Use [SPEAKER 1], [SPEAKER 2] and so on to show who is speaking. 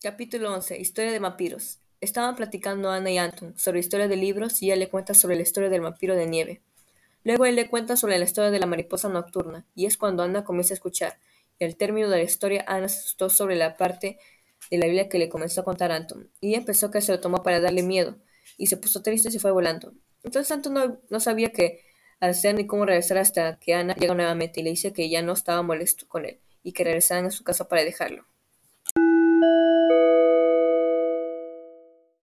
[SPEAKER 1] Capítulo 11. Historia de vampiros. Estaban platicando Ana y Anton sobre historia de libros y ella le cuenta sobre la historia del vampiro de nieve. Luego él le cuenta sobre la historia de la mariposa nocturna, y es cuando Ana comienza a escuchar. Y al término de la historia, Ana se asustó sobre la parte de la Biblia que le comenzó a contar Anton, y ella pensó que se lo tomó para darle miedo, y se puso triste y se fue volando. Entonces Anton no, no sabía qué hacer ni cómo regresar hasta que Ana llega nuevamente y le dice que ya no estaba molesto con él, y que regresaran a su casa para dejarlo.